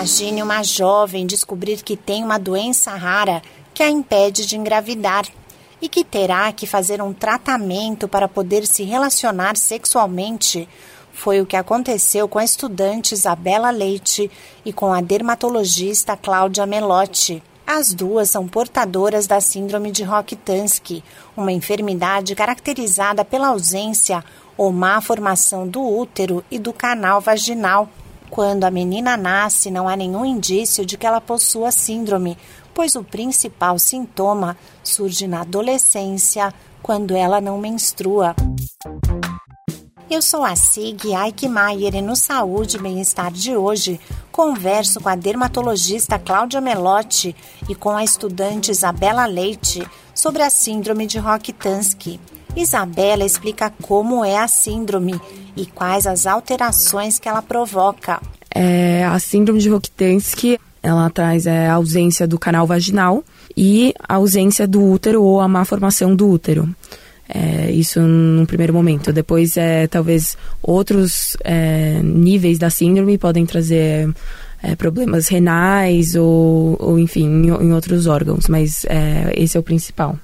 Imagine uma jovem descobrir que tem uma doença rara que a impede de engravidar e que terá que fazer um tratamento para poder se relacionar sexualmente. Foi o que aconteceu com a estudante Isabela Leite e com a dermatologista Cláudia Melotti. As duas são portadoras da síndrome de Rokitansky, uma enfermidade caracterizada pela ausência ou má formação do útero e do canal vaginal. Quando a menina nasce, não há nenhum indício de que ela possua síndrome, pois o principal sintoma surge na adolescência, quando ela não menstrua. Eu sou a Sig Aikmaier e no Saúde e Bem-Estar de hoje converso com a dermatologista Cláudia Melotti e com a estudante Isabela Leite sobre a síndrome de Rokitansky. Isabela explica como é a síndrome e quais as alterações que ela provoca. É, a síndrome de Rokitansky ela traz é, a ausência do canal vaginal e a ausência do útero ou a má formação do útero. É, isso num primeiro momento. Depois, é, talvez outros é, níveis da síndrome podem trazer é, problemas renais ou, ou enfim, em, em, outros órgãos, mas é, esse é o principal.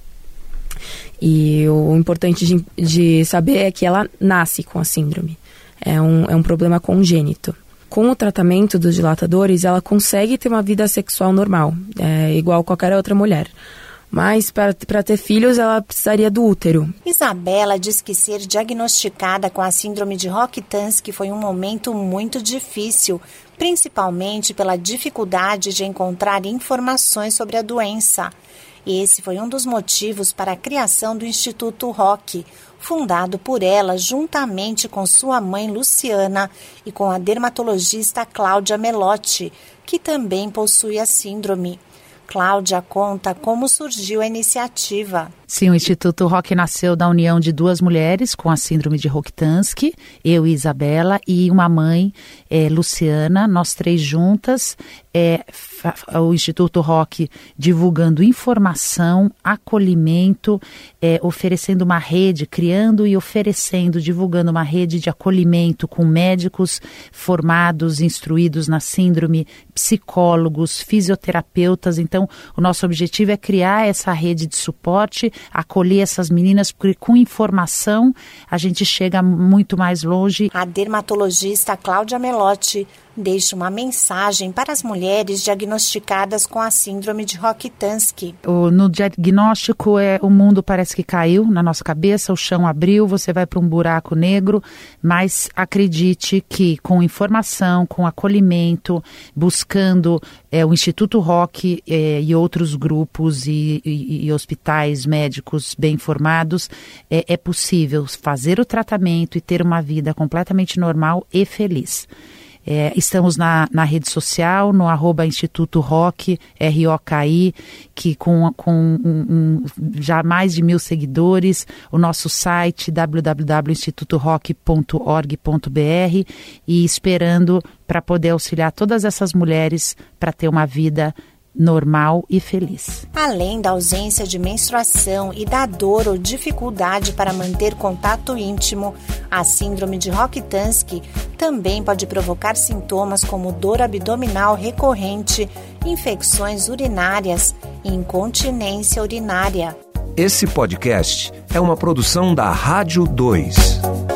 E o importante de, de, saber é que ela nasce com a síndrome. É um, é um problema congênito. Com o tratamento dos dilatadores, ela consegue ter uma vida sexual normal, é, igual qualquer outra mulher. Mas para ter filhos, ela precisaria do útero. Isabela diz que ser diagnosticada com a síndrome de Rokitansky foi um momento muito difícil, principalmente pela dificuldade de encontrar informações sobre a doença. Esse foi um dos motivos para a criação do Instituto Rock, fundado por ela juntamente com sua mãe Luciana e com a dermatologista Cláudia Melotti, que também possui a síndrome. Cláudia conta como surgiu a iniciativa. Sim, o Instituto Rock nasceu da união de duas mulheres com a síndrome de Rokitansky, eu e Isabela, e uma mãe, é, Luciana, nós três juntas, é, o Instituto Rock divulgando informação, acolhimento, é, oferecendo uma rede, criando e oferecendo, divulgando uma rede de acolhimento com médicos formados, instruídos na síndrome, psicólogos, fisioterapeutas. Então, o nosso objetivo é criar essa rede de suporte acolher essas meninas, porque com informação a gente chega muito mais longe. A dermatologista Cláudia Melotti deixa uma mensagem para as mulheres diagnosticadas com a síndrome de Rokitansky. No diagnóstico, é, o mundo parece que caiu na nossa cabeça, o chão abriu, você vai para um buraco negro, mas acredite que com informação, com acolhimento, buscando é, o Instituto Rock é, e outros grupos e, e, e, hospitais médicos bem formados, é, é possível fazer o tratamento e ter uma vida completamente normal e feliz. É, estamos na, na rede social, no arroba Instituto Rock, R-O-K-I, que com, com um, um, já mais de mil seguidores, o nosso site www.institutorock.org.br e esperando para poder auxiliar todas essas mulheres para ter uma vida normal e feliz. Além da ausência de menstruação e da dor ou dificuldade para manter contato íntimo, a síndrome de Rokitansky também pode provocar sintomas como dor abdominal recorrente, infecções urinárias e incontinência urinária. Esse podcast é uma produção da Rádio 2.